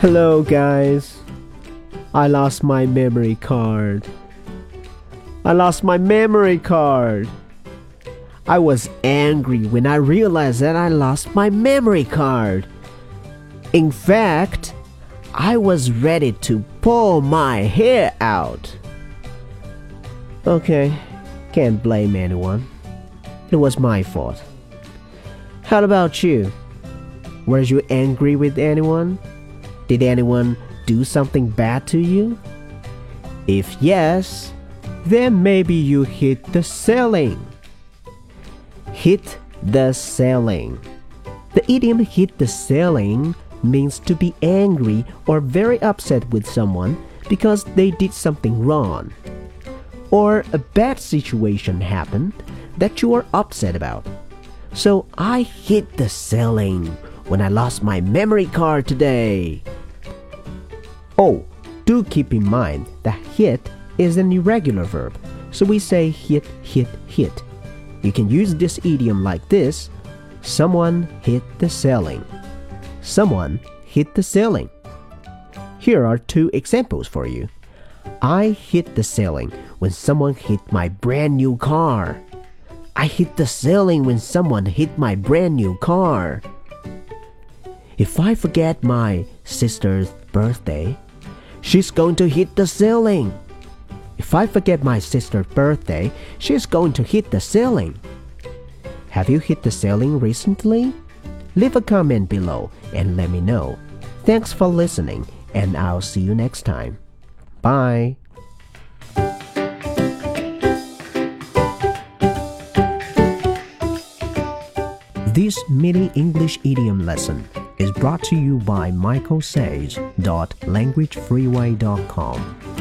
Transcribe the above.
Hello, guys. I lost my memory card. I lost my memory card. I was angry when I realized that I lost my memory card. In fact, I was ready to pull my hair out. Okay, can't blame anyone. It was my fault. How about you? Were you angry with anyone? Did anyone do something bad to you? If yes, then maybe you hit the ceiling. Hit the ceiling. The idiom hit the ceiling means to be angry or very upset with someone because they did something wrong. Or a bad situation happened that you are upset about. So I hit the ceiling when I lost my memory card today. Oh, do keep in mind that hit is an irregular verb, so we say hit, hit, hit. You can use this idiom like this Someone hit the ceiling. Someone hit the ceiling. Here are two examples for you. I hit the ceiling when someone hit my brand new car. I hit the ceiling when someone hit my brand new car. If I forget my sister's birthday, she's going to hit the ceiling. If I forget my sister's birthday, she's going to hit the ceiling. Have you hit the ceiling recently? Leave a comment below and let me know. Thanks for listening, and I'll see you next time. Bye. This mini English idiom lesson is brought to you by michaelsays.languagefreeway.com.